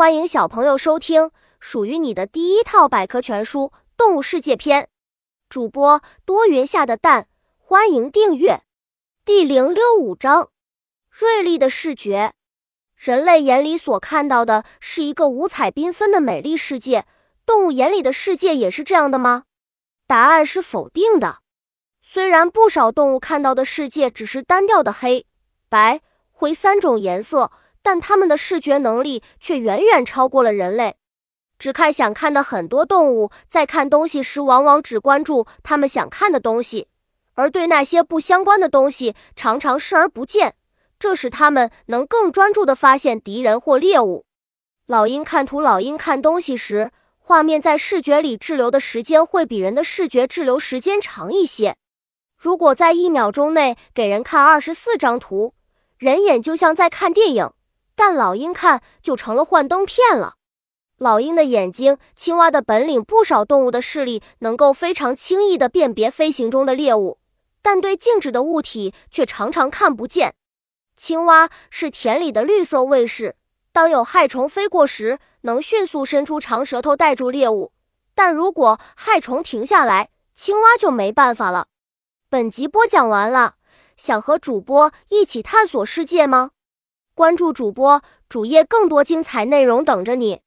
欢迎小朋友收听属于你的第一套百科全书《动物世界篇》。主播多云下的蛋，欢迎订阅。第零六五章：锐利的视觉。人类眼里所看到的是一个五彩缤纷的美丽世界，动物眼里的世界也是这样的吗？答案是否定的。虽然不少动物看到的世界只是单调的黑白灰三种颜色。但它们的视觉能力却远远超过了人类。只看想看的很多动物，在看东西时，往往只关注他们想看的东西，而对那些不相关的东西常常视而不见。这使他们能更专注地发现敌人或猎物。老鹰看图，老鹰看东西时，画面在视觉里滞留的时间会比人的视觉滞留时间长一些。如果在一秒钟内给人看二十四张图，人眼就像在看电影。但老鹰看就成了幻灯片了。老鹰的眼睛，青蛙的本领，不少动物的视力能够非常轻易地辨别飞行中的猎物，但对静止的物体却常常看不见。青蛙是田里的绿色卫士，当有害虫飞过时，能迅速伸出长舌头带住猎物。但如果害虫停下来，青蛙就没办法了。本集播讲完了，想和主播一起探索世界吗？关注主播主页，更多精彩内容等着你。